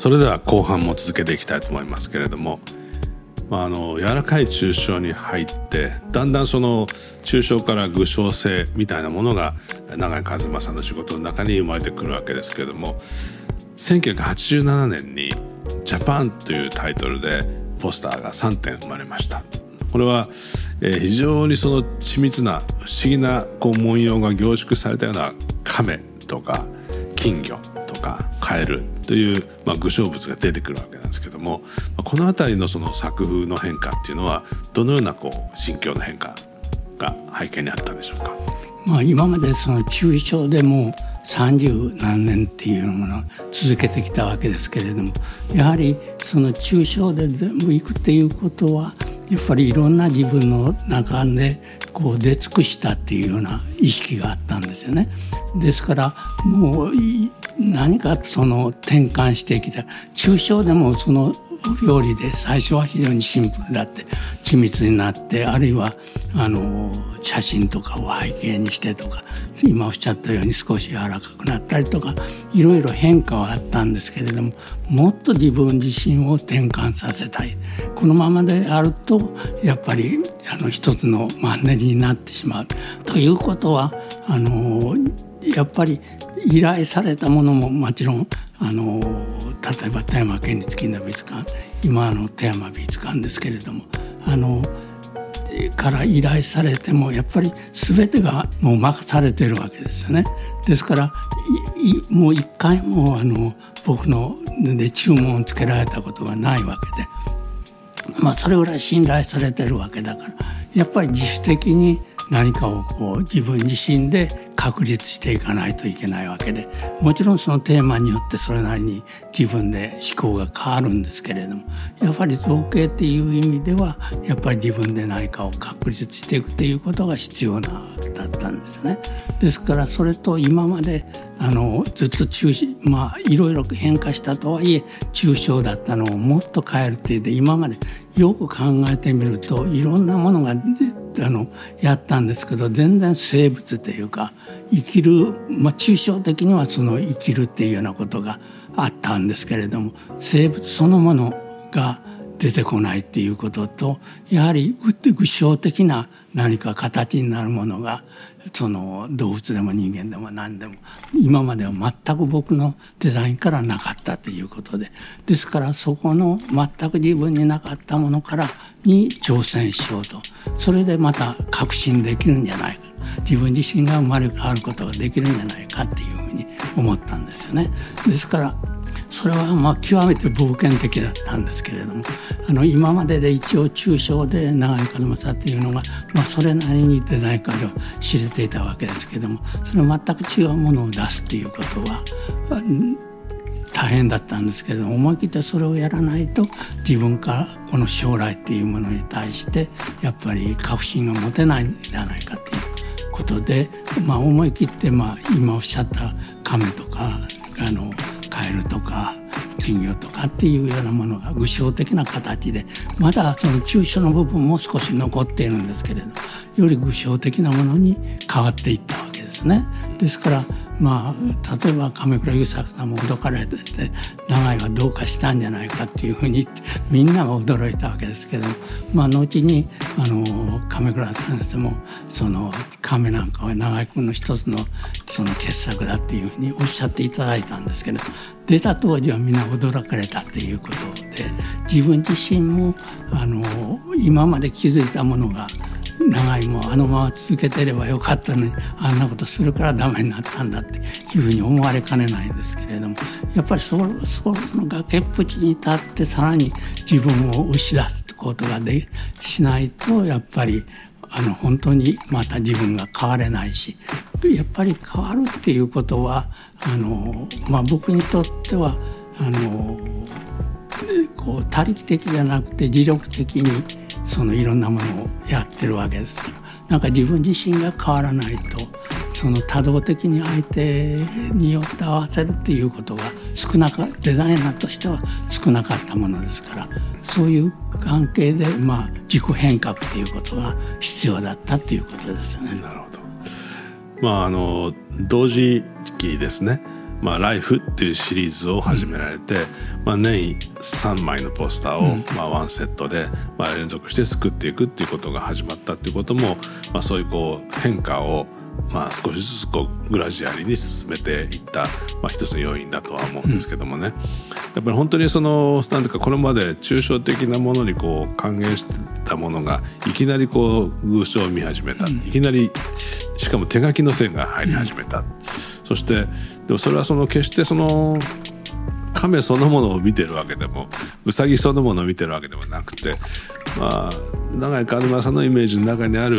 それでは後半も続けていきたいと思いますけれども、まあ、あの柔らかい抽象に入ってだんだんその抽象から具象性みたいなものが永井和馬さんの仕事の中に生まれてくるわけですけれども1987年に「ジャパン」というタイトルでポスターが3点生まれました。これは、えー、非常にその緻密な不思議なこう文様が凝縮されたような亀とか金魚とかカエルという、まあ、具象物が出てくるわけなんですけどもこの辺りのその作風の変化っていうのはどのようなこう心境の変化が背景にあったんでしょうか？まあ、今までその抽象でも三十何年っていうものを続けてきたわけですけれどもやはりその抽象で全部いくっていうことはやっぱりいろんな自分の中でこう出尽くしたっていうような意識があったんですよね。ですからもう何かその転換してきた。抽象でもその料理で最初は非常にシンプルだって緻密になってあるいはあの写真とかを背景にしてとか今おっしゃったように少し柔らかくなったりとかいろいろ変化はあったんですけれどももっと自分自身を転換させたい。このままであるとやっぱりあの一つのマンネリになってしまう。ということはあのやっぱり依頼されたものももちろんあの例えば富山県立近代美術館今の富山美術館ですけれどもあのから依頼されてもやっぱり全てがもう任されてるわけですよね。ですからもう一回もあの僕ので注文をつけられたことがないわけで、まあ、それぐらい信頼されてるわけだからやっぱり自主的に何かをこう自分自身で確立していかないといけないわけでもちろんそのテーマによってそれなりに自分で思考が変わるんですけれどもやっぱり造形っていう意味ではやっぱり自分で何かを確立していくっていうことが必要なだったんですね。ですからそれと今まであのずっと中まあいろいろ変化したとはいえ抽象だったのをもっと変えるっていうで今までよく考えてみるといろんなものがあのやったんですけど全然生物というか生きる、まあ、抽象的にはその生きるっていうようなことがあったんですけれども生物そのものが出てこないっていうこととやはり具象的な何か形になるものがその動物でも人間でも何でも今までは全く僕のデザインからなかったということでですからそこの全く自分になかったものからに挑戦しようとそれでまた確信できるんじゃないか自分自身が生まれ変わることができるんじゃないかっていうふうに思ったんですよね。ですからそれはまあ極めて冒険的だったんですけれどもあの今までで一応抽象で長井和正っていうのが、まあ、それなりにデザイン界を知れていたわけですけどもそれ全く違うものを出すっていうことは大変だったんですけれども思い切ってそれをやらないと自分からこの将来っていうものに対してやっぱり確信が持てないんじゃないかっていうことで、まあ、思い切ってまあ今おっしゃった亀とかあのカエルとか金魚とかっていうようなものが具象的な形でまだその抽象の部分も少し残っているんですけれどより具象的なものに変わっていったわけですね。ですからまあ例えば亀倉優作さんも驚かれてて長井はどうかしたんじゃないかっていうふうにみんなが驚いたわけですけどまあ後にあの亀倉さんでもその亀なんかは長井君の一つのその傑作だっていうふうにおっしゃっていただいたんですけど出た当時はみんな驚かれたっていうことで自分自身もあの今まで気づいたものが長いもあのまま続けてればよかったのにあんなことするからダメになったんだっていうふうに思われかねないんですけれどもやっぱりそその崖っぷちに立ってさらに自分を押し出すことがでしないとやっぱりあの本当にまた自分が変われないしやっぱり変わるっていうことはあの、まあ、僕にとってはあのこう他力的じゃなくて自力的にそのいろんなものをやってるわけですから。なんか自分自身が変わらないとその多動的に相手によって合わせるっていうことが少なかデザイナーとしては少なかったものですからそういう関係でまあ自己変革っていうことが必要だったっていうことですよね。なるほどまああの同時期ですねまあ、ライフっていうシリーズを始められて、まあ、年3枚のポスターを、まあ、ワンセットで、まあ、連続して作っていくっていうことが始まったっていうことも、まあ、そういうこう変化をまあ、少しずつこうグラジュアリーに進めていった、まあ、一つの要因だとは思うんですけどもね、やっぱり本当にそのなんていうかこれまで抽象的なものにこう還元してたものがいきなりこう偶象を見始めた、いきなりしかも手書きの線が入り始めた、そしてでもそれはその決してその亀そのものを見てるわけでもうさぎそのものを見てるわけでもなくてまあ永井和馬さんのイメージの中にある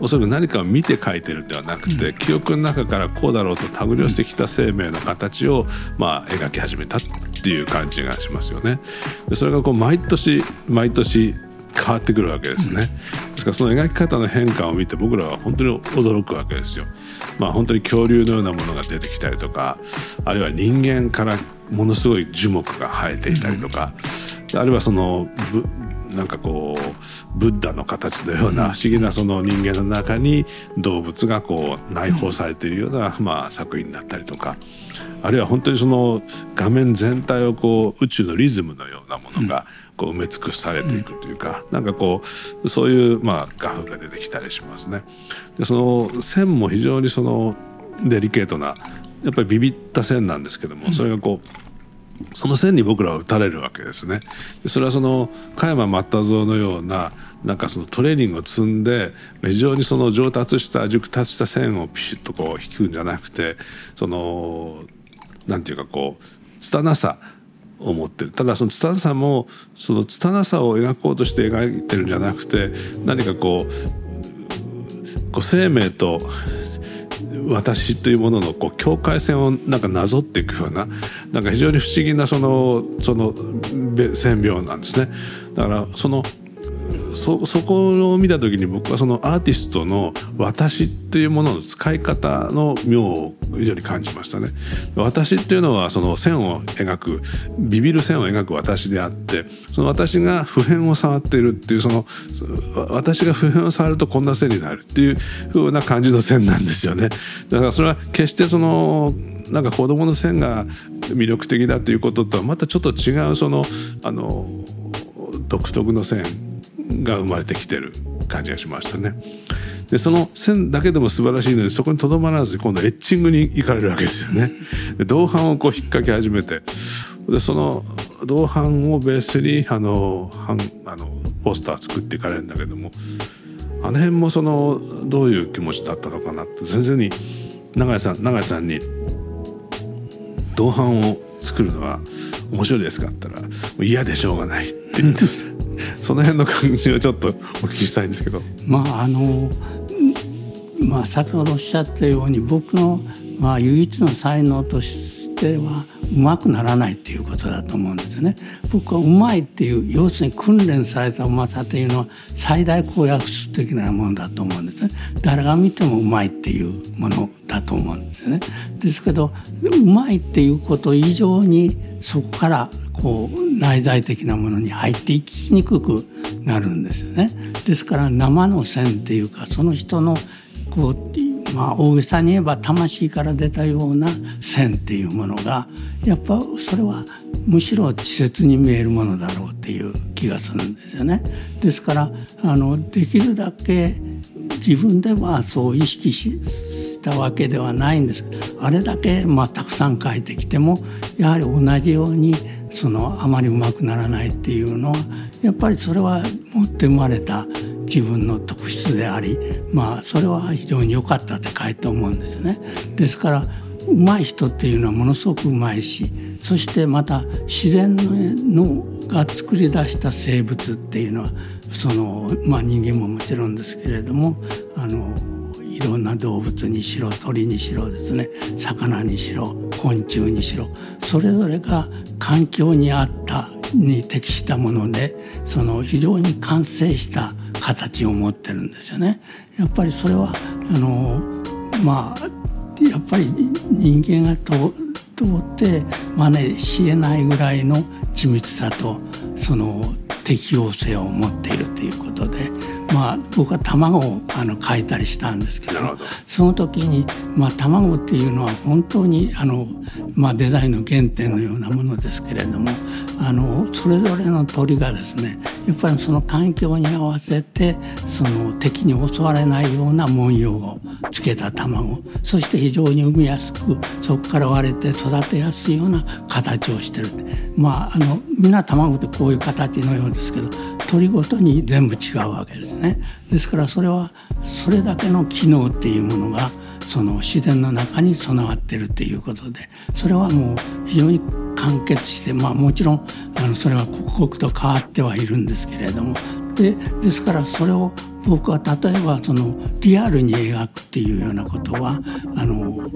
おそらく何かを見て書いてるんではなくて、うん、記憶の中からこうだろうと手繰り寄せてきた生命の形を、まあ、描き始めたっていう感じがしますよね。でそれがこう毎年毎年変わってくるわけですね。ですからその描き方の変化を見て僕らは本当に驚くわけですよ。まあ本当に恐竜のようなものが出てきたりとかあるいは人間からものすごい樹木が生えていたりとか、あるいはそのなんかこうブッダの形のような不思議なその人間の中に動物がこう内包されているような、まあ、作品だったりとか。あるいは本当にその画面全体をこう宇宙のリズムのようなものがこう埋め尽くされていくというか、なんかこうそういうまあ画風が出てきたりしますね。でその線も非常にそのデリケートなやっぱりビビった線なんですけどもそれがこうその線に僕らは打たれるわけですね。それはその加山又蔵のようななんかそのトレーニングを積んで非常にその上達した熟達した線をピシッとこう引くんじゃなくてそのなんていうかこう拙さを持ってるただその拙さもその拙さを描こうとして描いてるんじゃなくて何かこうこう生命と私というもののこう境界線をなんかなぞっていくようななんか非常に不思議なそのその線描なんですね。だからそのそそこを見た時に僕はそのアーティストの私っていうものの使い方の妙を非常に感じましたね。私っていうのはその線を描くビビる線を描く私であってその私が普遍を触っているっていうその私が普遍を触るとこんな線になるっていう風な感じの線なんですよね。だからそれは決してそのなんか子供の線が魅力的だということとはまたちょっと違うそのあの独特の線が生まれてきてる感じがしましたね。でその線だけでも素晴らしいのにそこにとどまらず今度エッチングに行かれるわけですよね。で銅版をこう引っ掛け始めてでその銅版をベースにあのあのポスター作っていかれるんだけどもあの辺もそのどういう気持ちだったのかなって全然に永井さん永井さんに銅版を作るのは面白いですかって言ったら嫌でしょうがないって言ってました。その辺の感じをちょっとお聞きしたいんですけど。まああのまあ、先ほどおっしゃったように僕の、まあ、唯一の才能としてはうまくならないっていうことだと思うんですね。僕はうまいっていう要するに訓練されたうまさというのは最大公約数的なものだと思うんですね。誰が見てもうまいっていうものだと思うんですね。ですけどうまいっていうこと以上にそこからこう内在的なものに入っていきにくくなるんですよね。ですから生の線っていうかその人のこうまあ大げさに言えば魂から出たような線っていうものがやっぱそれはむしろ稚拙に見えるものだろうっていう気がするんですよね。ですからあのできるだけ自分ではそう意識したわけではないんですあれだけ、まあ、たくさん書いてきてもやはり同じようにそのあまりうまくならないっていうのはやっぱりそれは持って生まれた自分の特質でありまあそれは非常に良かったって書いて思うんですね。ですから上手い人っていうのはものすごくうまいしそしてまた自然のが作り出した生物っていうのはその、まあ、人間ももちろんですけれどもあのいろんな動物にしろ鳥にしろですね魚にしろ昆虫にしろそれぞれが環境に合ったに適したものでその非常に完成した形を持ってるんですよね。やっぱりそれはあのまあやっぱり人間がと通って真似しえないぐらいの緻密さとその適応性を持っているということで、まあ、僕は卵をあの描いたりしたんですけどその時に、まあ、卵っていうのは本当にあの、まあ、デザインの原点のようなものですけれどもあのそれぞれの鳥がですねやっぱりその環境に合わせてその敵に襲われないような文様をつけた卵そして非常に産みやすくそこから割れて育てやすいような形をしてるまああのみんな卵ってこういう形のようですけど鳥ごとに全部違うわけですね。ですからそれはそれだけの機能っていうものがその自然の中に備わってるっていうことでそれはもう非常に完結してまあもちろんあのそれは刻々と変わってはいるんですけれども。でですからそれを僕は例えばそのリアルに描くっていうようなことはあの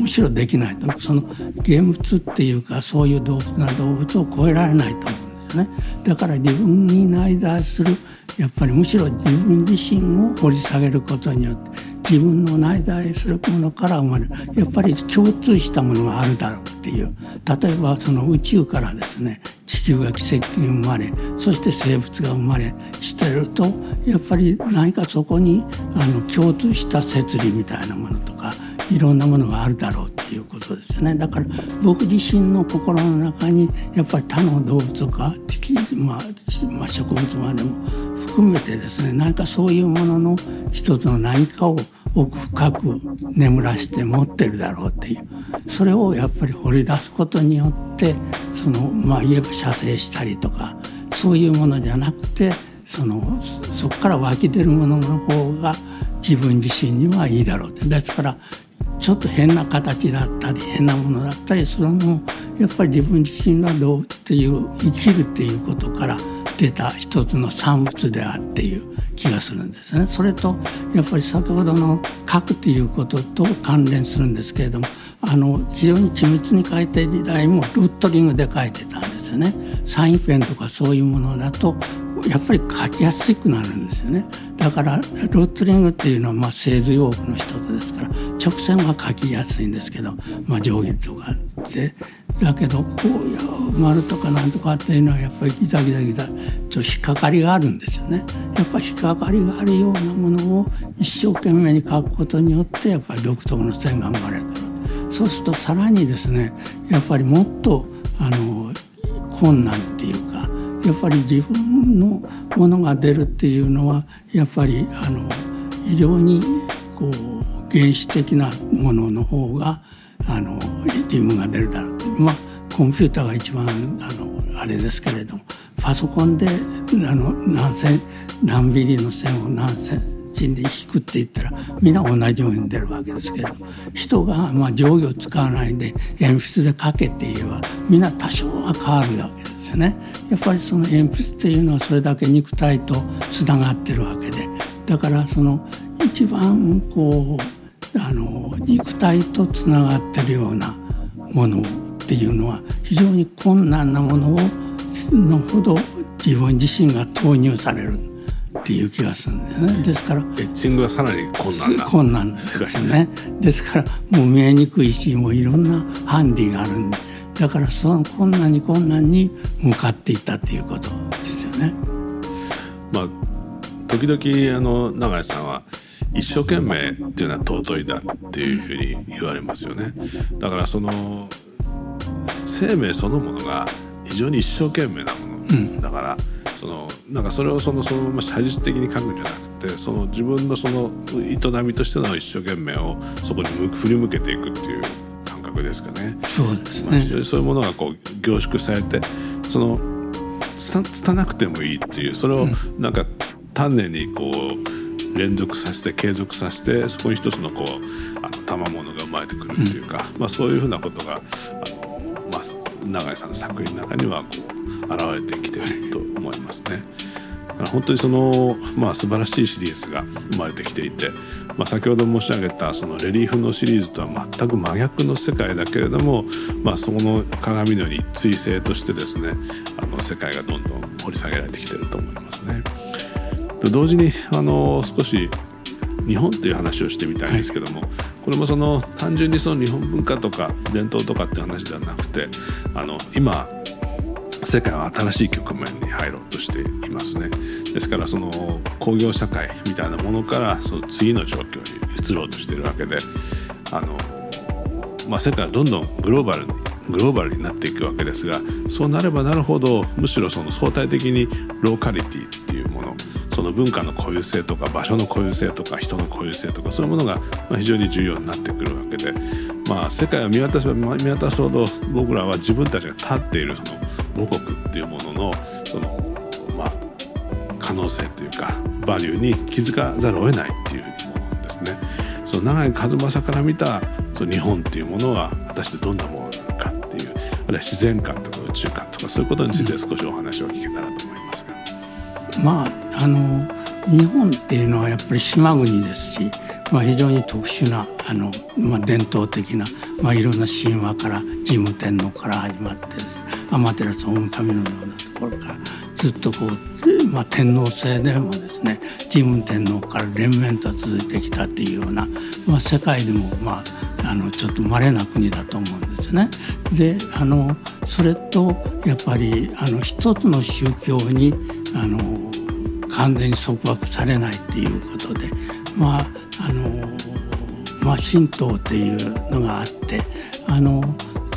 むしろできないと。その現物っていうかそういう動物な動物を超えられないと思う。ですね。だから自分に内在する。やっぱりむしろ自分自身を掘り下げることによって自分の内在するものから生まれる。やっぱり共通したものがあるだろうっていう。例えばその宇宙からですね地球が奇跡的に生まれそして生物が生まれしてるとやっぱり何かそこにあの共通した摂理みたいなものとかいろんなものがあるだろうっていうことですよね。だから僕自身の心の中にやっぱり他の動物とか、まあ、まあ、植物までも含めてですね何かそういうものの一つの何かを奥深く眠らして持ってるだろうっていうそれをやっぱり掘り出すことによってそのまあ言えば射精したりとかそういうものじゃなくてそのそこから湧き出るものの方が自分自身にはいいだろうって。ですからちょっと変な形だったり変なものだったりするのもやっぱり自分自身がどうっていう生きるっていうことから出た一つの産物であっていう気がするんですね。それとやっぱり先ほどの書くっていうことと関連するんですけれどもあの非常に緻密に書いてる時代もルットリングで書いてたんですよね。サインペンとかそういうものだとやっぱり書きやすくなるんですよね。だからルートリングっていうのはまあ製図用具の一つですから直線は書きやすいんですけど、まあ、定規とかでだけどこうや丸とかなんとかっていうのはやっぱりギザギザギザちょっと引っかかりがあるんですよね。やっぱり引っかかりがあるようなものを一生懸命に書くことによってやっぱり独特の線が生まれる。そうするとさらにですねやっぱりもっとあの困難っていうかやっぱり自分のものが出るっていうのはやっぱりあの非常にこう原始的なものの方があの自分が出るだろうとまあコンピューターが一番あのあれですけれどもパソコンであの何千何ビリの線を何千賃で引くって言ったら皆同じように出るわけですけど人がまあ定規を使わないで鉛筆で書けって言えば皆多少は変わるわけですよね。やっぱりその鉛筆っていうのはそれだけ肉体とつながってるわけでだからその一番こうあの肉体とつながってるようなものっていうのは非常に困難なものをのほど自分自身が投入される。っていう気がするんだよねですからエッチングはさらに困難な困難ですよねですからもう見えにくいしもういろんなハンディがあるんでだからその困難に困難に向かっていったっていうことですよね。まあ時々あの永井さんは一生懸命っていうのは尊いだっていうふうに言われますよね。だからその生命そのものが非常に一生懸命なもだからそのなんかそれをそのそのまま写実的に書くんじゃなくてその自分のその営みとしての一生懸命をそこに振り向けていくっていう感覚ですかね。そうですね、まあ、非常にそういうものがこう凝縮されてそのつたなくてもいいっていうそれをなんか丹念にこう連続させて継続させてそこに一つのこうあの賜物が生まれてくるっていうか、うん、まあ、そういうふうなことがあの、まあ、永井さんの作品の中にはこう現れてきてると思いますね。本当にその、まあ、素晴らしいシリーズが生まれてきていて、まあ、先ほど申し上げたそのレリーフのシリーズとは全く真逆の世界だけれども、まあ、そこの鏡のように追星としてですねあの世界がどんどん掘り下げられてきてると思いますね。同時にあの少し日本という話をしてみたいんですけども、はい、これもその単純にその日本文化とか伝統とかっていう話ではなくてあの今世界は新しい局面に入ろうとしていますね。ですからその工業社会みたいなものからその次の状況に移ろうとしてるわけであの、まあ、世界はどんどんグローバルにグローバルになっていくわけですがそうなればなるほどむしろその相対的にローカリティっていうものその文化の固有性とか場所の固有性とか人の固有性とかそういうものが非常に重要になってくるわけで、まあ、世界を見渡せば見渡すほど僕らは自分たちが立っているその母国っていうもののその、まあ、可能性というかバリューに気づかざるを得ないっていうふうに思うんですね。その長井和正から見たその日本っていうものは果たしてどんなものなのかっていうあるいは自然観とか宇宙観とかそういうことについて少しお話を聞けたらと思いますが。まああの日本っていうのはやっぱり島国ですし、まあ、非常に特殊なあの、まあ、伝統的な、まあ、いろんな神話から神武天皇から始まってですね天照大神のようなところからずっとこう、まあ、天皇制でもですね神武天皇から連綿と続いてきたっていうような、まあ、世界でも、まあ、あのちょっと稀な国だと思うんですね。であのそれとやっぱりあの一つの宗教にあの完全に束縛されないっていうことでまああのまあ神道っていうのがあってあの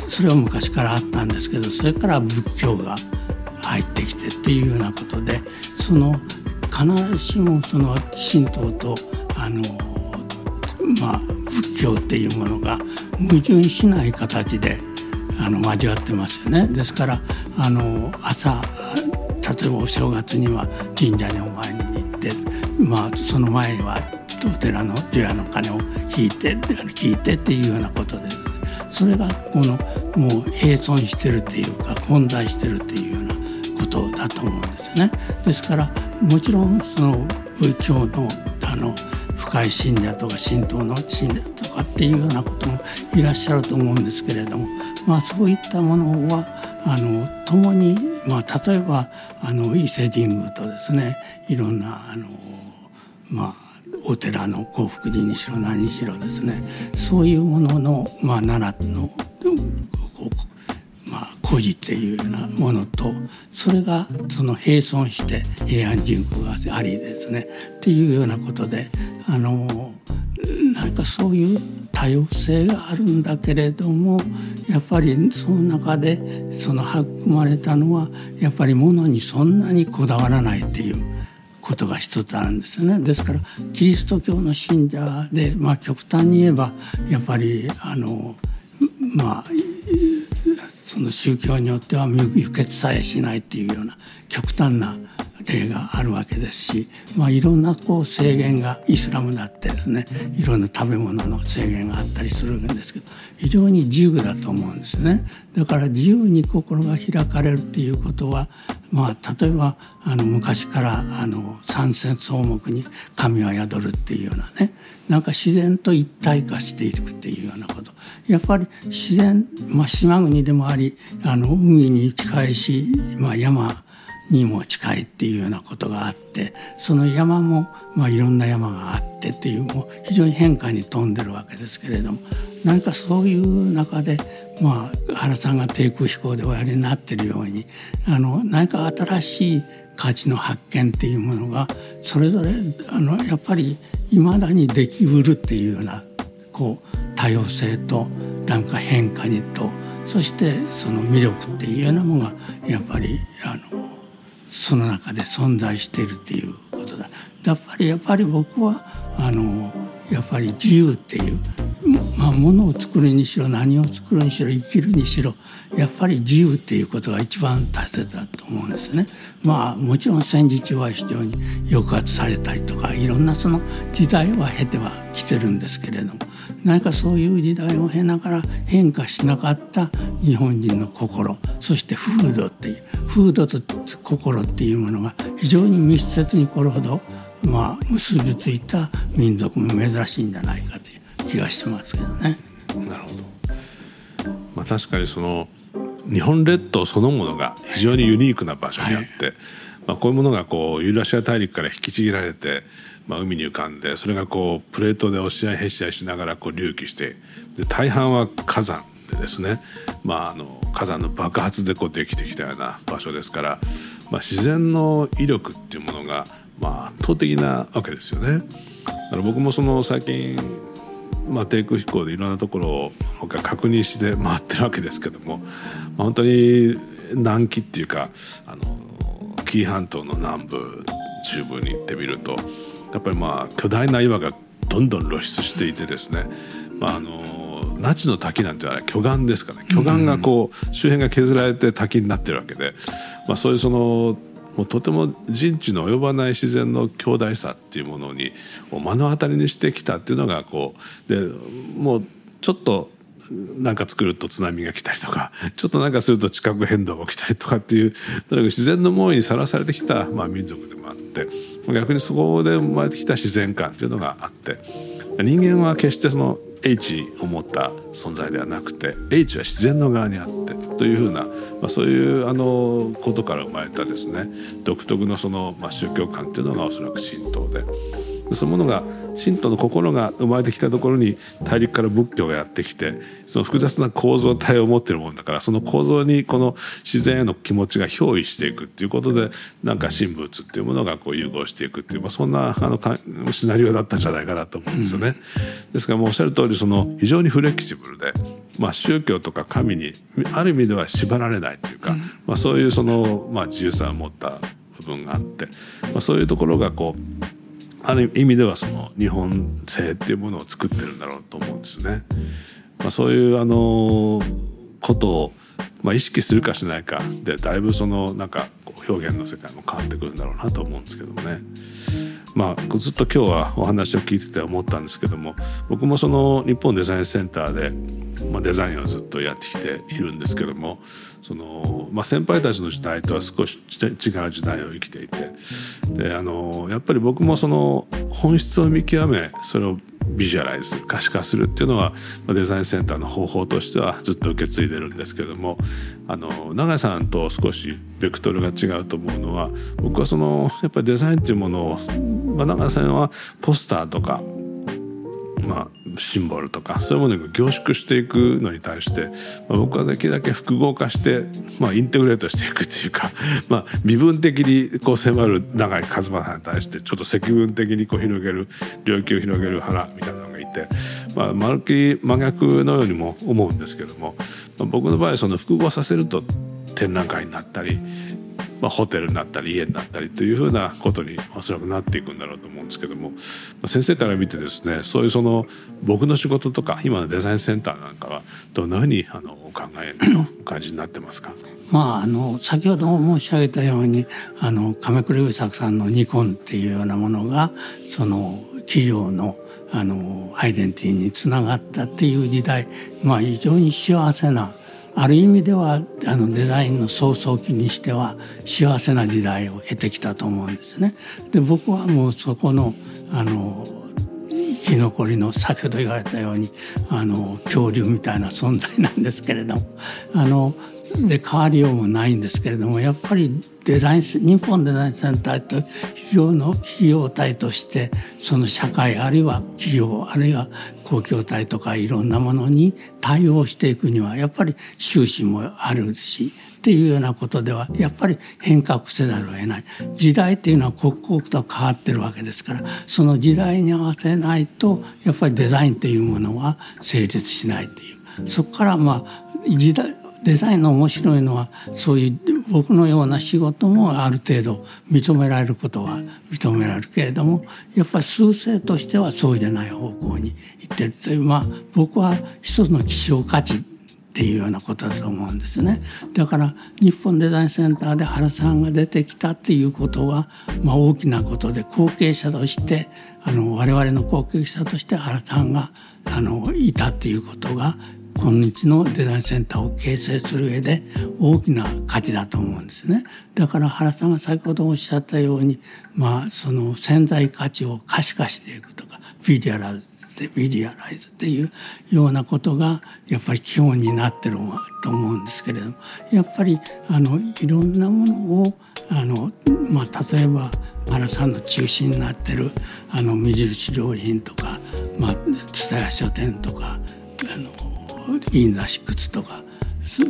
それは昔からあったんですけどそれから仏教が入ってきてっていうようなことでその必ずしもその神道とあのまあ仏教っていうものが矛盾しない形であの交わってますよね。ですからあの朝例えばお正月には神社にお参りに行ってまあその前はお寺の除夜の鐘を引いて聞いてっていうようなことでそれがこのもう並存してるっていうか混在してるっていうようなことだと思うんですよね。ですからもちろんその仏教のあの深い信者とか神道の信者とかっていうようなこともいらっしゃると思うんですけれども、まあ、そういったものはあの共に、まあ、例えばあの伊勢神宮とですねいろんなあの、まあ、お寺の幸福寺にしろ何にしろですねそういうものの、まあ、奈良のまあ、故事っていうようなものとそれがその並存して平安神宮がありですねっていうようなことであのなんかそういう多様性があるんだけれどもやっぱりその中でその育まれたのはやっぱりものにそんなにこだわらないっていう。ことが一つあるんですよね。ですからキリスト教の信者で、まあ、極端に言えばやっぱりあのまあその宗教によっては輸血さえしないっていうような極端な例があるわけですし、まあ、いろんなこう制限がイスラムだってですねいろんな食べ物の制限があったりするんですけど非常に自由だと思うんですね。だから自由に心が開かれるっていうことは、まあ、例えばあの昔からあの三戦草木に神は宿るっていうようなねなんか自然と一体化していくっていうようなこと。やっぱり自然、まあ、島国でもありあの海に近いし、まあ、山にも近いっていうようなことがあってその山も、まあ、いろんな山があってっていうもう非常に変化に富んでるわけですけれども何かそういう中で、まあ、原さんが低空飛行でおやりになってるようにあの何か新しい価値の発見っていうものがそれぞれあのやっぱりいまだにできうるっていうようなこう多様性となんか変化にとそしてその魅力っていうようなものがやっぱりあのその中で存在しているっていうことだやっぱりやっぱり僕はあのやっぱり自由っていう、まあ、ものを作るにしろ何を作るにしろ生きるにしろやっぱり自由っていうことが一番大切だと思うんですね。まあもちろん戦時中は非常に抑圧されたりとかいろんなその時代は経てはきてるんですけれども何かそういう時代を経ながら変化しなかった日本人の心そして風土っていう風土と心っていうものが非常に密接にこれほどまあ結びついた民族も珍しいんじゃないかという気がしてますけどね。なるほど。まあ確かにその日本列島そのものが非常にユニークな場所にあって、はい、まあこういうものがこうユーラシア大陸から引きちぎられて。まあ、海に浮かんでそれがこうプレートで押し合いへし合いしながらこう隆起してで大半は火山でですね、まあ、あの火山の爆発でこうできてきたような場所ですから、まあ、自然の威力っていうものがまあ圧倒的なわけですよね。だから僕もその最近まあ、低空飛行でいろんなところを確認して回ってるわけですけども、まあ、本当に南紀っていうかあの紀伊半島の南部中部に行ってみるとやっぱりまあ巨大な岩がどんどん露出していてですね、まあ、あの那智の滝なんてあれ巨岩ですかね。巨岩がこう、周辺が削られて滝になってるわけで、まあ、そういうそのもうとても人知の及ばない自然の強大さっていうものに目の当たりにしてきたっていうのがこうでもうちょっとなんか作ると津波が来たりとか ちょっとなんかすると地殻変動が起きたりとかっていうとにかく自然の猛威にさらされてきた、まあ、民族でもあって。逆にそこで生まれてきた自然観っていうのがあって人間は決してその H を持った存在ではなくて H は自然の側にあってというふうな、まあ、そういうあのことから生まれたですね独特のその、まあ、宗教観っていうのがおそらく神道で。そのものが神道の心が生まれてきたところに大陸から仏教がやってきてその複雑な構造体を持ってるもんだからその構造にこの自然への気持ちが憑依していくっていうことでなんか神仏っていうものがこう融合していくっていう、まあ、そんなあのシナリオだったんじゃないかなと思うんですよね。ですからもうおっしゃる通りその非常にフレキシブルで、まあ、宗教とか神にある意味では縛られないというか、まあ、そういうその、まあ、自由さを持った部分があって、まあ、そういうところがこうある意味ではその日本製っていうものを作ってるんだろうと思うんですね。まあ、そういうあのことを、まあ、意識するかしないかでだいぶそのなんか表現の世界も変わってくるんだろうなと思うんですけどもね。まあ、ずっと今日はお話を聞いてて思ったんですけども僕もその日本デザインセンターで、まあ、デザインをずっとやってきているんですけどもその、まあ、先輩たちの時代とは少し違う時代を生きていてであのやっぱり僕もその本質を見極めそれをビジュアライズ可視化するっていうのはデザインセンターの方法としてはずっと受け継いでるんですけどもあの永井さんと少しベクトルが違うと思うのは僕はそのやっぱりデザインっていうものを、まあ、永井さんはポスターとかまあ、シンボルとかそういうものが凝縮していくのに対して、まあ、僕はできるだけ複合化して、まあ、インテグレートしていくっていうか、まあ、微分的にこう迫る長い和馬さんに対してちょっと積分的にこう広げる領域を広げる腹みたいなのがいて、まあ、まるっきり真逆のようにも思うんですけども、まあ、僕の場合その複合させると展覧会になったりまあ、ホテルになったり家になったりというふうなことにおそらくなっていくんだろうと思うんですけども、まあ、先生から見てですねそういうその僕の仕事とか今のデザインセンターなんかはどんなふうにあのお考えお感じになってますか？まあ、あの先ほど申し上げたようにあの亀倉優作さんのニコンっていうようなものがその企業のあのアイデンティティにつながったっていう時代、まあ、非常に幸せなある意味ではあのデザインの早々期にしては幸せな時代を経てきたと思うんですね。で僕はもうそこのあの生き残りの先ほど言われたようにあの恐竜みたいな存在なんですけれどもあので変わりようもないんですけれどもやっぱりデザイン日本デザインセンターと企業の企業体としてその社会あるいは企業あるいは公共体とかいろんなものに対応していくにはやっぱり収支もあるしっていうようなことではやっぱり変革せざるを得ない。時代っていうのは刻々と変わってるわけですからその時代に合わせないとやっぱりデザインっていうものは成立しないっていう。そこからまあ時代デザインの面白いのはそういう僕のような仕事もある程度認められることは認められるけれどもやっぱり数勢としてはそうじゃない方向に行ってるというまあ僕は一つの希少価値っていうようなことだと思うんですね。だから日本デザインセンターで原さんが出てきたっていうことは、まあ、大きなことで後継者としてあの我々の後継者として原さんがあのいたっていうことが今日のデザインセンターを形成する上で大きな価値だと思うんですね。だから原さんが先ほどおっしゃったように、まあ、その潜在価値を可視化していくとかビディアライズビディアライズっていうようなことがやっぱり基本になってると思うんですけれどもやっぱりあのいろんなものをあの、まあ、例えば原さんの中心になってるあの無印良品とか蔦屋、書店とかあの銀座市屈とか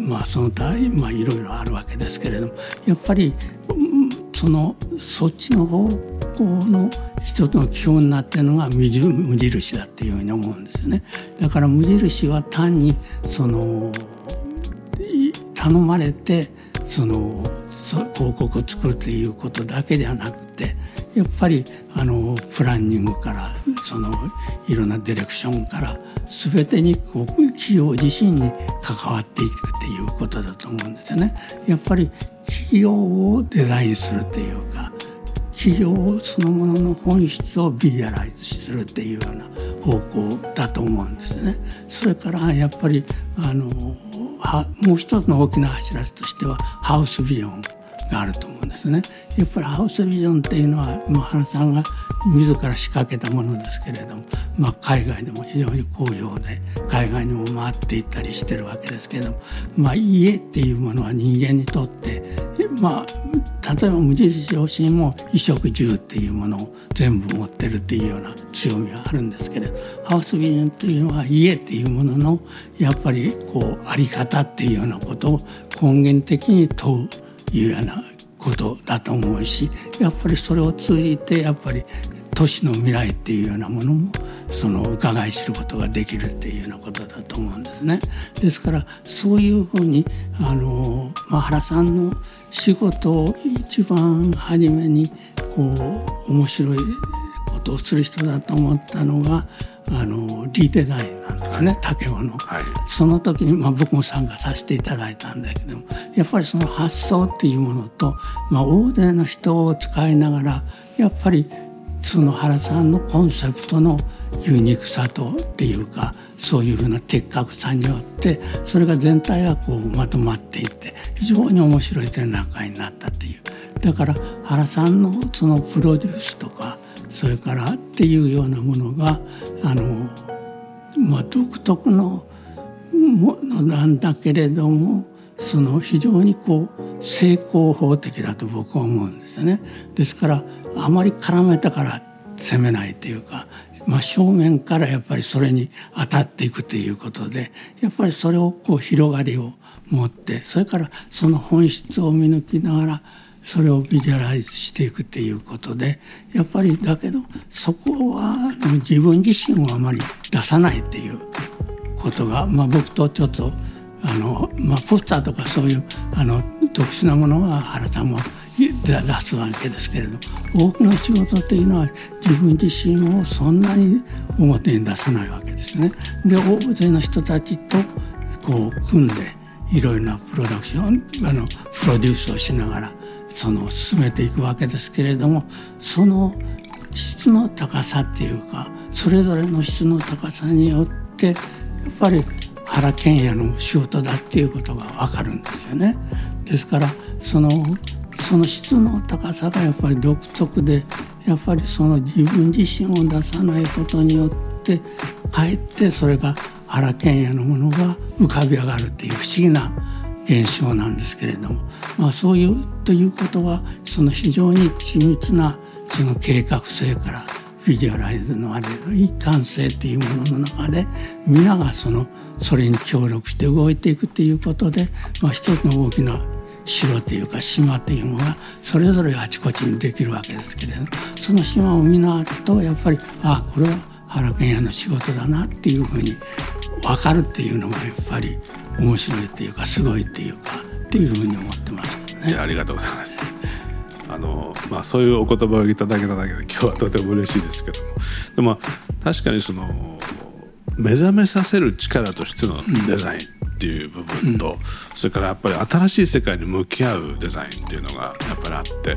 まあその他、まあ、いろいろあるわけですけれどもやっぱりそのそっちの方向の一つの基本になっているのが無印だっていうふうに思うんですよね。だから無印は単にその頼まれてその広告を作るということだけではなくてやっぱりあのプランニングからそのいろんなディレクションから全てにこう企業自身に関わっていくっていうことだと思うんですよね。やっぱり企業をデザインするっていうか企業そのものの本質をビジュアライズするっていうような方向だと思うんですね。それからやっぱりあのもう一つの大きな柱としてはハウスビジョンがあると思うんですね。やっぱりハウスビジョンっていうのは、まあ、原さんが自ら仕掛けたものですけれども、まあ、海外でも非常に好評で海外にも回っていったりしてるわけですけれども、まあ、家っていうものは人間にとって、まあ、例えば無印良品も衣食住っていうものを全部持ってるっていうような強みがあるんですけれどハウスビジョンっていうのは家っていうもののやっぱりこうあり方っていうようなことを根源的に問ういうようなことだと思うしやっぱりそれを通じてやっぱり都市の未来っていうようなものもその伺い知ることができるっていうようなことだと思うんですね。ですからそういうふうにあの、まあ、原さんの仕事を一番初めにこう面白いことをする人だと思ったのがあのリデザインなんですね、はい、竹物、はい、その時に、まあ、僕も参加させていただいたんだけどもやっぱりその発想っていうものと、まあ、大勢の人を使いながらやっぱりその原さんのコンセプトのユニークさとっていうかそういうふうな的確さによってそれが全体がこうまとまっていって非常に面白い展覧会になったっていう。だから原さんのそのプロデュースとかそれからっていうようなものがあの、まあ、独特のものなんだけれどもその非常にこう成功法的だと僕は思うんですよね。ですからあまり絡めたから攻めないというか、まあ、正面からやっぱりそれに当たっていくということでやっぱりそれをこう広がりを持ってそれからその本質を見抜きながらそれをビジュアライズしていくっていうことでやっぱりだけどそこは自分自身をあまり出さないっていうことが、まあ、僕とちょっとあの、まあ、ポスターとかそういうあの特殊なものは原さんも出すわけですけれど多くの仕事っていうのは自分自身をそんなに表に出さないわけですね。で大勢の人たちとこう組んでいろいろなプロダクションあのプロデュースをしながらその進めていくわけですけれどもその質の高さっていうかそれぞれの質の高さによってやっぱり原賢也の仕事だっていうことが分かるんですよね。ですからそのその質の高さがやっぱり独特でやっぱりその自分自身を出さないことによってかえってそれが原賢也のものが浮かび上がるっていう不思議な現象なんですけれども、まあ、そういうということはその非常に緻密なその計画性からビジュアライズのあれ一貫性っていうものの中で皆がそのそれに協力して動いていくっていうことで、まあ、一つの大きな城というか島というものがそれぞれあちこちにできるわけですけれどその島を見なとやっぱりああこれは原賢也の仕事だなっていうふうに分かるっていうのがやっぱり面白いっていうかすごいっていうかっていうふうに思ってますね。ありがとうございます。あのまあ、そういうお言葉をいただけただけで今日はとても嬉しいですけどもでも確かにその目覚めさせる力としてのデザインっていう部分と、うん、それからやっぱり新しい世界に向き合うデザインっていうのがやっぱりあって、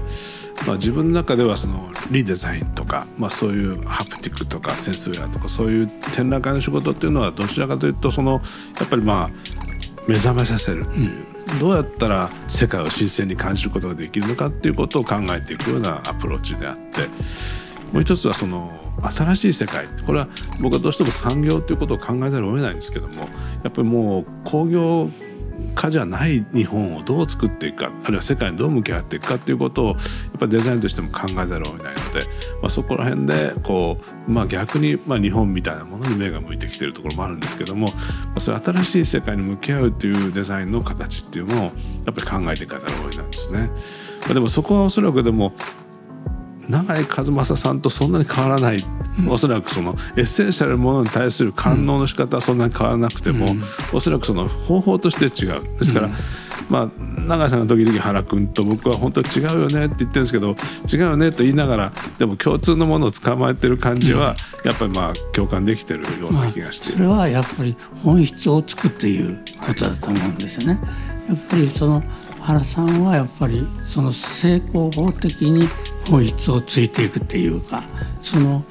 まあ、自分の中ではそのリデザインとか、まあ、そういうハプティックとかセンスウェアとかそういう展覧会の仕事っていうのはどちらかというとそのやっぱりまあ目覚めさせる。っていう、うん、どうやったら世界を新鮮に感じることができるのかっていうことを考えていくようなアプローチであって。もう一つはその新しい世界。これは僕はどうしても産業ということを考えざるを得ないんですけどもやっぱりもう工業化じゃない日本をどう作っていくかあるいは世界にどう向き合っていくかっていうことをやっぱデザインとしても考えざるを得ないので、まあ、そこら辺でこう、まあ、逆にま日本みたいなものに目が向いてきてるところもあるんですけども、まあ、そういう新しい世界に向き合うというデザインの形っていうのをやっぱり考えていかざるを得ないんですね。ま、でもそこはおそらくでも永井一正さんとそんなに変わらない、おそらくそのエッセンシャルなものに対する感応の仕方はそんなに変わらなくても、うん、おそらくその方法として違う。ですから、うん、まあ永井さんが時々原君と僕は本当に違うよねって言ってるんですけど違うよねと言いながらでも共通のものを捕まえてる感じは、やっぱりまあ共感できてるような気がして、まあ、それはやっぱり本質をつくっていうことだと思うんですよね。やっぱりその原さんはやっぱりその成功法的に本質をついていくっていうかその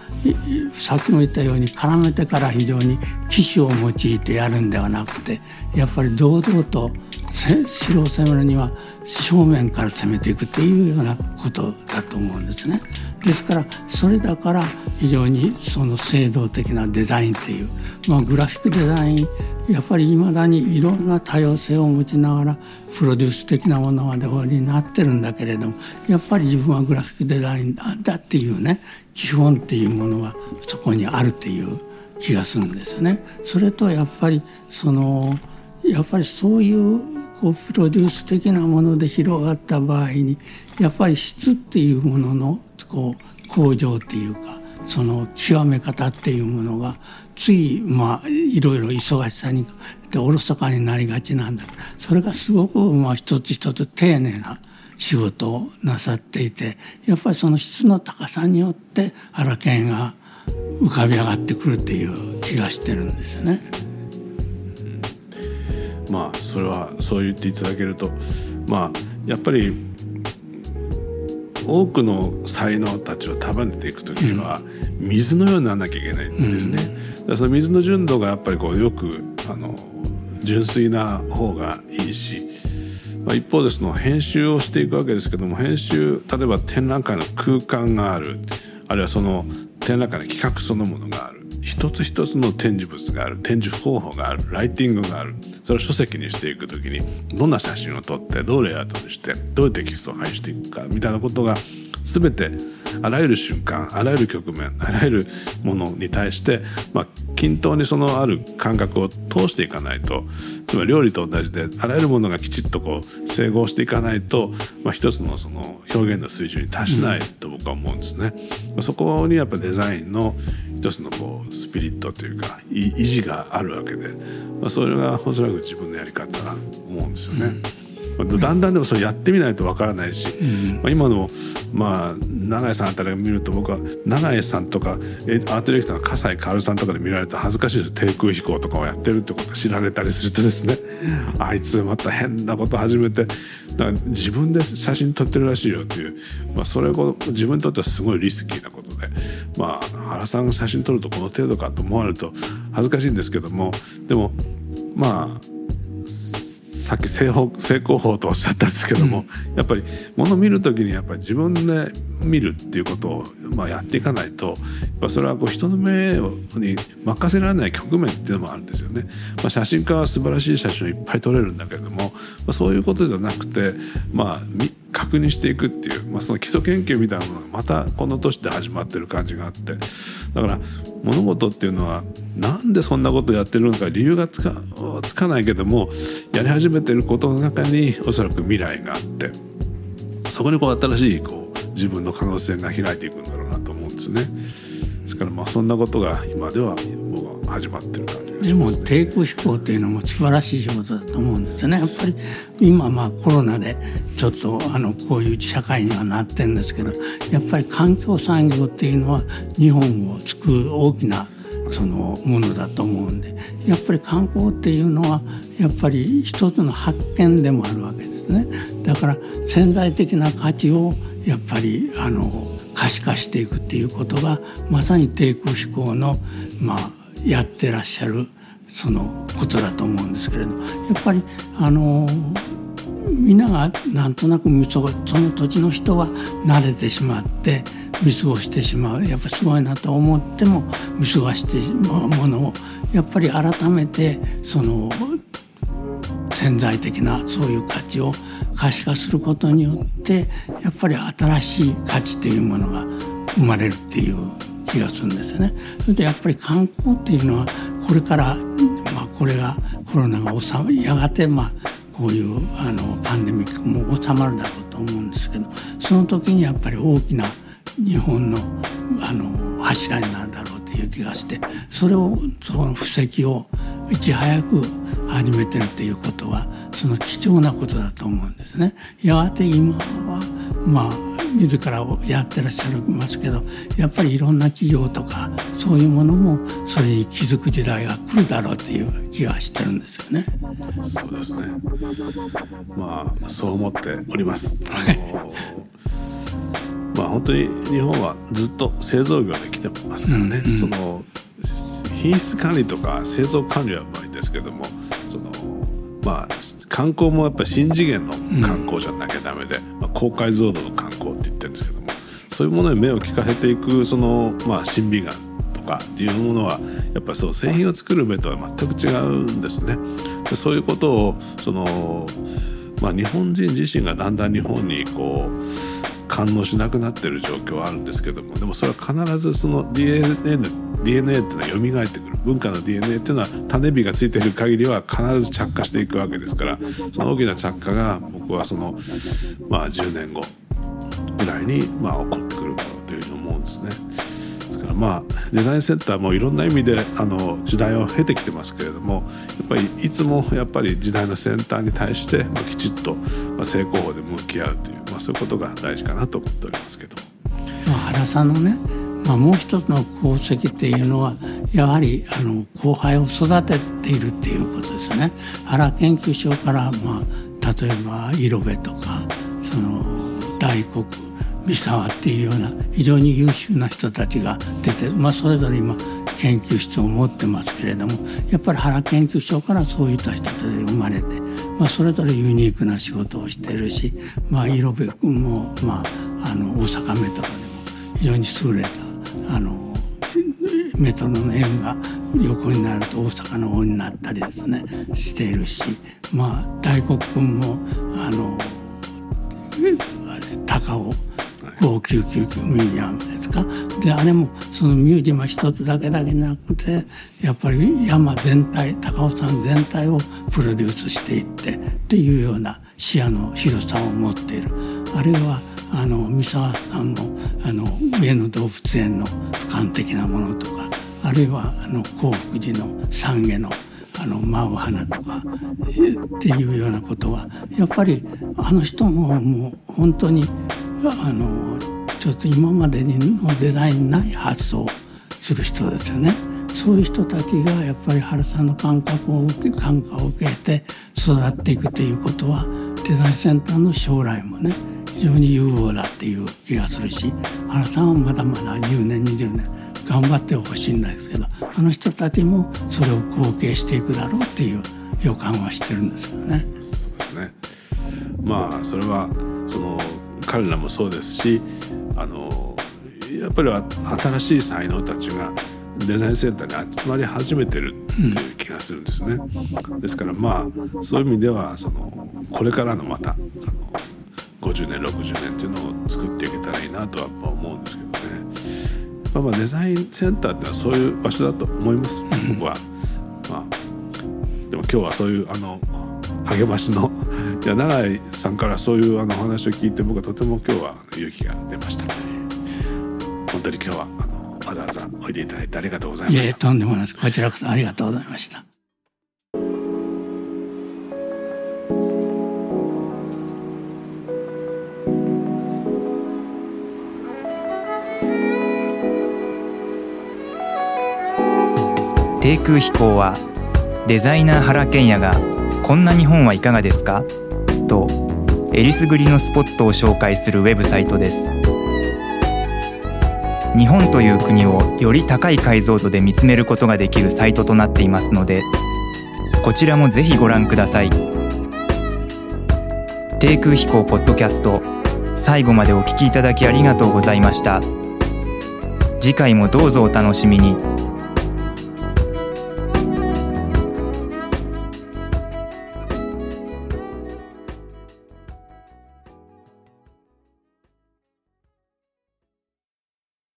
さっきも言ったように絡めてから非常に機種を用いてやるんではなくてやっぱり堂々と城を攻めるには正面から攻めていくっていうようなことだと思うんですね。ですからそれだから非常にその制度的なデザインっていう、まあ、グラフィックデザインやっぱりいまだにいろんな多様性を持ちながらプロデュース的なものまでになってるんだけれどもやっぱり自分はグラフィックデザインだっていうね基本っていうものはそこにあるっていう気がするんですよね。それとやっぱりそのやっぱりそういうこうプロデュース的なもので広がった場合にやっぱり質っていうもののこう向上っていうかその極め方っていうものがついまあいろいろ忙しさにでおろそかになりがちなんだそれがすごくまあ一つ一つ丁寧な仕事をなさっていてやっぱりその質の高さによって原研が浮かび上がってくるっていう気がしてるんですよね。まあそれはそう言っていただけるとまあやっぱり多くの才能たちを束ねていく時には水のようにならなきゃいけないんですね。うん、その水の純度がやっぱりこうよくあの純粋な方がいいし、まあ、一方でその編集をしていくわけですけども編集例えば展覧会の空間がある。あるいはその展覧会の企画そのものがある。一つ一つの展示物がある。展示方法がある。ライティングがある。それを書籍にしていく時にどんな写真を撮ってどうレイアウトにしてどういうテキストを配していくかみたいなことが全てあらゆる瞬間あらゆる局面あらゆるものに対して、まあ、均等にそのある感覚を通していかないとつまり料理と同じであらゆるものがきちっとこう整合していかないと、まあ、一つのその表現の水準に達しないと僕は思うんですね。うん、そこにやっぱデザインの一つのこうスピリットというか意地があるわけで、まあ、それがおそらく自分のやり方だと思うんですよね。うんだんだんでもそれやってみないとわからないし、まあ、今のまあ永井さんあたりを見ると僕は永井さんとかアートディレクターの笠井薫さんとかで見られると恥ずかしいです低空飛行とかをやってるってことを知られたりするとですねあいつまた変なこと始めてだ自分で写真撮ってるらしいよっていう、まあ、それを自分にとってはすごいリスキーなことで、まあ、原さんが写真撮るとこの程度かと思われると恥ずかしいんですけどもでもまあさっき成成功法とおっしゃったんですけども、うん、やっぱりもの見る時にやっぱり自分で見るっていうことを、まあ、やっていかないとやっぱそれはこう人の目に任せられない局面っていうのもあるんですよね。まあ、写真家は素晴らしい写真をいっぱい撮れるんだけれども、まあ、そういうことじゃなくて、まあ、確認していくっていう、まあ、その基礎研究みたいなものがまたこの年で始まってる感じがあってだから物事っていうのはなんでそんなことやってるのか理由がつかつかないけどもやり始めてることの中におそらく未来があってそこにこう新しいこう自分の可能性が開いていくんだろうなと思うんですね。ですからまあそんなことが今では僕は始まってる感じでも低空飛行っていうのも素晴らしい仕事だと思うんですよね。やっぱり今まあコロナでちょっとあのこういう社会にはなってるんですけどやっぱり環境産業っていうのは日本を救う大きなそのものだと思うんでやっぱり観光っていうのはやっぱり一つの発見でもあるわけですね。だから潜在的な価値をやっぱりあの可視化していくっていうことがまさに低空飛行のまあやってらっしゃるそのことだと思うんですけれどやっぱりあのみんながなんとなくその土地の人は慣れてしまって見過ごしてしまう。やっぱすごいなと思っても見過ごしてしまうものをやっぱり改めてその潜在的なそういう価値を可視化することによってやっぱり新しい価値というものが生まれるっていう気がするんですよね。それでやっぱり観光っていうのはこれから、まあ、これがコロナが収まやがてまあこういうあのパンデミックも収まるだろうと思うんですけどその時にやっぱり大きな日本のあの柱になるだろうという気がしてそれをその布石をいち早く始めてるということはその貴重なことだと思うんですね。やがて今はまあ自らをやってらっしゃいますけどやっぱりいろんな企業とかそういうものもそれに気づく時代が来るだろうっていう気がしてるんですよね。そうですね。まあそう思っております。まあ本当に日本はずっと製造業で来てますからね。うんうん、その品質管理とか製造管理はうまいですけども、そのまあ観光もやっぱ新次元の観光じゃなきゃダメで、うん、まあ、高解像度の観光って言ってるんですけどもそういうものに目を利かせていくその、まあ、審美眼とかっていうものはやっぱりそう製品を作る目とは全く違うんですね。でそういうことをその、まあ、日本人自身がだんだん日本にこう感応しなくなってる状況はあるんですけどもでもそれは必ずその DNA, DNA っていうのは蘇ってくる文化の DNA っていうのは種火がついている限りは必ず着火していくわけですからその大きな着火が僕はその、まあ、10年後ぐらいに、まあ、起こってくるだろうというふうに思うんですね。ですからまあデザインセンターもいろんな意味であの時代を経てきてますけれどもやっぱりいつもやっぱり時代の先端に対して、きちっと、まあ、正攻法で向き合うという、あ、そういうことが大事かなと思っておりますけど。まあ、原さんのねまあ、もう一つの功績っていうのはやはりあの後輩を育てているっていうことですね。原研究所から、まあ、例えば色部とかその大黒三沢っていうような非常に優秀な人たちが出て、まあ、それぞれ今研究室を持ってますけれどもやっぱり原研究所からそういった人たちが生まれて、まあ、それぞれユニークな仕事をしているし、まあ、色部君も、まあ、あの大阪メトロでも非常に優れたあのメトロの円が横になると大阪の方になったりですねしているしまあ大黒君もあのあれ高尾599ミュージアムですか？であれもそのミュージアム一つだけだけなくてやっぱり山全体高尾山全体をプロデュースしていってっていうような視野の広さを持っている。あるいはあの三沢さんのあの上野動物園の俯瞰的なものとかあるいはあの幸福寺の懺悔のあの舞う花とかっていうようなことはやっぱりあの人ももう本当にあのちょっと今までのデザインない発想する人ですよね。そういう人たちがやっぱり原さんの感覚を受け感化を受けて育っていくということはデザインセンターの将来もね非常に有望だっていう気がするし原さんはまだまだ10年20年頑張ってほしいんですけどあの人たちもそれを後継していくだろうっていう予感はしてるんですよね。そうですねまあそれはその彼らもそうですしあのやっぱり新しい才能たちがデザインセンターに集まり始めてるっていう気がするんですね。ですからまあそういう意味ではそのこれからのまたあの50年60年っていうのを作っていけたらいいなとはやっぱ思うんですけどね、まあ、まあデザインセンターってのはそういう場所だと思います僕は。まあ、でも今日はそういうあの励ましのいや永井さんからそういうあのお話を聞いて僕はとても今日は勇気が出ました本当に今日はあのわざわざおいでいただいてありがとうございました。いえとんでもないですこちらこそありがとうございました。低空飛行はデザイナー原賢也が「こんな日本はいかがですか?」とえりすぐりのスポットを紹介するウェブサイトです。日本という国をより高い解像度で見つめることができるサイトとなっていますのでこちらもぜひご覧ください。低空飛行ポッドキャスト最後までお聞きいただきありがとうございました。次回もどうぞお楽しみに。